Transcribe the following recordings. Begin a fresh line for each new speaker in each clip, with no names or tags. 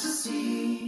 to see.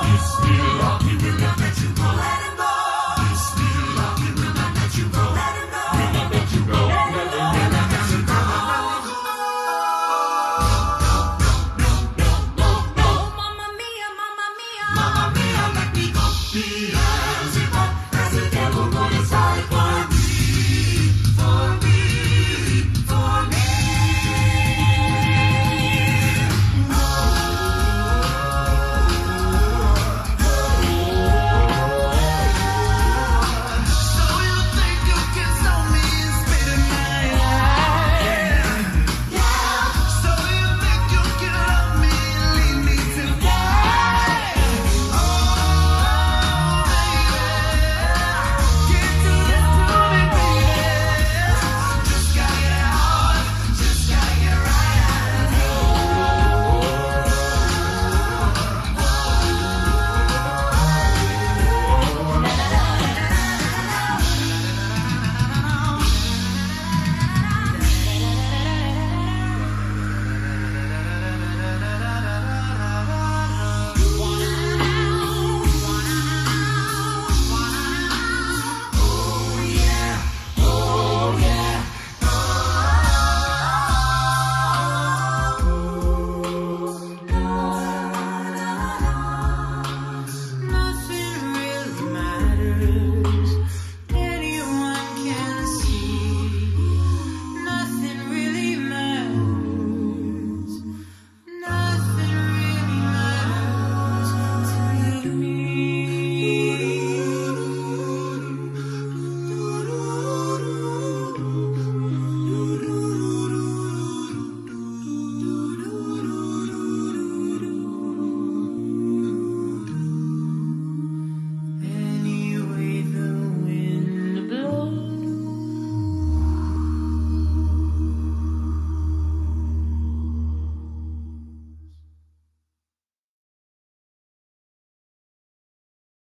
Bismillah.